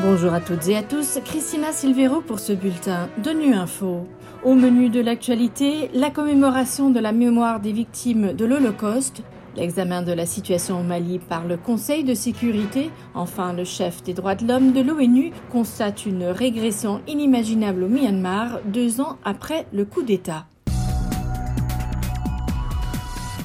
Bonjour à toutes et à tous, Christina Silvero pour ce bulletin de Nu Info. Au menu de l'actualité, la commémoration de la mémoire des victimes de l'Holocauste, l'examen de la situation au Mali par le Conseil de sécurité, enfin le chef des droits de l'homme de l'ONU constate une régression inimaginable au Myanmar deux ans après le coup d'État.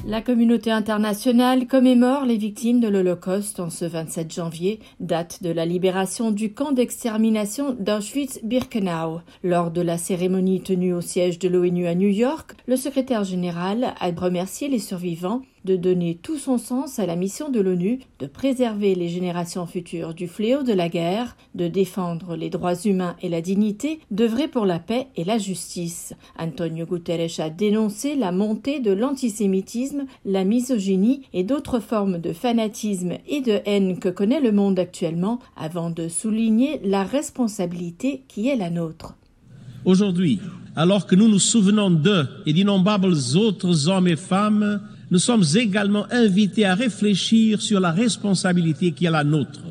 La communauté internationale commémore les victimes de l'Holocauste en ce 27 janvier, date de la libération du camp d'extermination d'Auschwitz-Birkenau. Lors de la cérémonie tenue au siège de l'ONU à New York, le secrétaire général a remercié les survivants de donner tout son sens à la mission de l'ONU de préserver les générations futures du fléau de la guerre, de défendre les droits humains et la dignité, d'œuvrer pour la paix et la justice. Antonio Guterres a dénoncé la montée de l'antisémitisme, la misogynie et d'autres formes de fanatisme et de haine que connaît le monde actuellement avant de souligner la responsabilité qui est la nôtre. Aujourd'hui, alors que nous nous souvenons d'eux et d'innombrables autres hommes et femmes nous sommes également invités à réfléchir sur la responsabilité qui est la nôtre,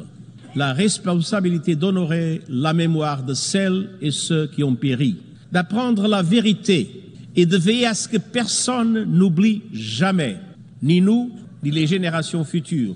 la responsabilité d'honorer la mémoire de celles et ceux qui ont péri, d'apprendre la vérité et de veiller à ce que personne n'oublie jamais, ni nous, ni les générations futures,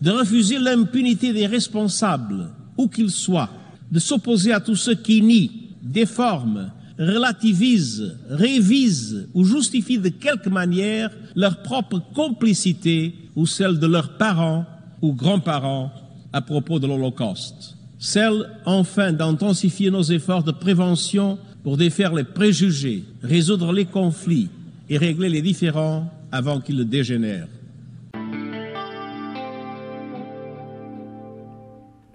de refuser l'impunité des responsables, où qu'ils soient, de s'opposer à tous ceux qui nient, déforment, relativisent, révisent ou justifient de quelque manière leur propre complicité ou celle de leurs parents ou grands-parents à propos de l'Holocauste. Celle, enfin, d'intensifier nos efforts de prévention pour défaire les préjugés, résoudre les conflits et régler les différends avant qu'ils dégénèrent.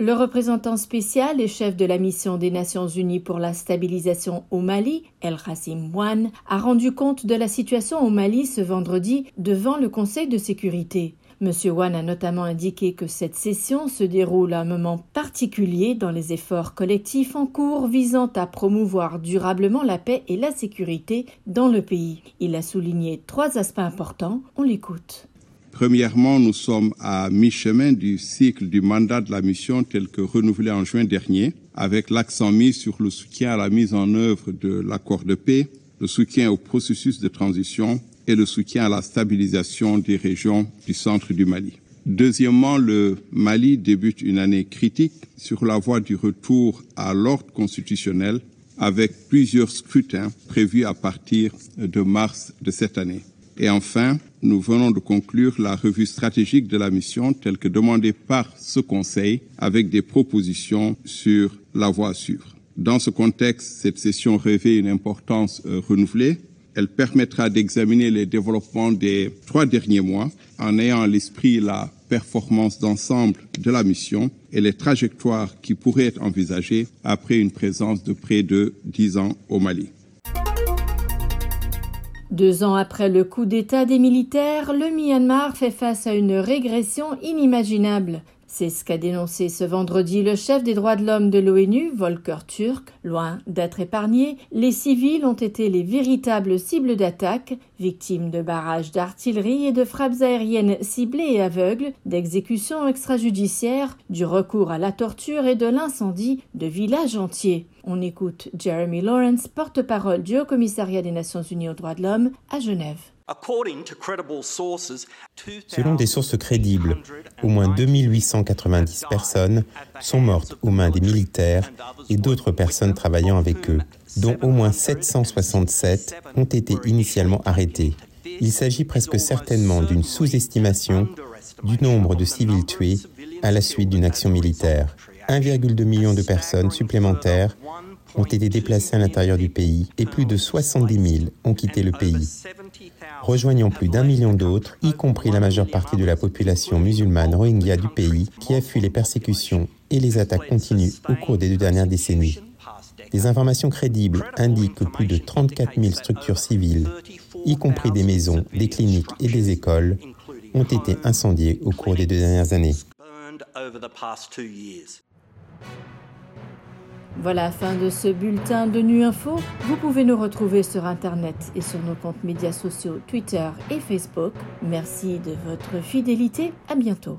Le représentant spécial et chef de la mission des Nations Unies pour la stabilisation au Mali, El Hassim Wan, a rendu compte de la situation au Mali ce vendredi devant le Conseil de sécurité. M. Wan a notamment indiqué que cette session se déroule à un moment particulier dans les efforts collectifs en cours visant à promouvoir durablement la paix et la sécurité dans le pays. Il a souligné trois aspects importants. On l'écoute. Premièrement, nous sommes à mi-chemin du cycle du mandat de la mission tel que renouvelé en juin dernier, avec l'accent mis sur le soutien à la mise en œuvre de l'accord de paix, le soutien au processus de transition et le soutien à la stabilisation des régions du centre du Mali. Deuxièmement, le Mali débute une année critique sur la voie du retour à l'ordre constitutionnel avec plusieurs scrutins prévus à partir de mars de cette année. Et enfin, nous venons de conclure la revue stratégique de la mission telle que demandée par ce Conseil avec des propositions sur la voie à suivre. Dans ce contexte, cette session revêt une importance euh, renouvelée. Elle permettra d'examiner les développements des trois derniers mois en ayant à l'esprit la performance d'ensemble de la mission et les trajectoires qui pourraient être envisagées après une présence de près de dix ans au Mali. Deux ans après le coup d'État des militaires, le Myanmar fait face à une régression inimaginable. C'est ce qu'a dénoncé ce vendredi le chef des droits de l'homme de l'ONU, Volker Turk. Loin d'être épargnés, les civils ont été les véritables cibles d'attaques, victimes de barrages d'artillerie et de frappes aériennes ciblées et aveugles, d'exécutions extrajudiciaires, du recours à la torture et de l'incendie de villages entiers. On écoute Jeremy Lawrence, porte-parole du Haut Commissariat des Nations Unies aux droits de l'homme à Genève. Selon des sources crédibles, au moins 2890 personnes sont mortes aux mains des militaires et d'autres personnes travaillant avec eux, dont au moins 767 ont été initialement arrêtées. Il s'agit presque certainement d'une sous-estimation du nombre de civils tués à la suite d'une action militaire. 1,2 million de personnes supplémentaires ont été déplacées à l'intérieur du pays et plus de 70 000 ont quitté le pays, rejoignant plus d'un million d'autres, y compris la majeure partie de la population musulmane rohingya du pays, qui a fui les persécutions et les attaques continues au cours des deux dernières décennies. Des informations crédibles indiquent que plus de 34 000 structures civiles, y compris des maisons, des cliniques et des écoles, ont été incendiées au cours des deux dernières années. Voilà la fin de ce bulletin de Nu Info. Vous pouvez nous retrouver sur Internet et sur nos comptes médias sociaux Twitter et Facebook. Merci de votre fidélité. À bientôt.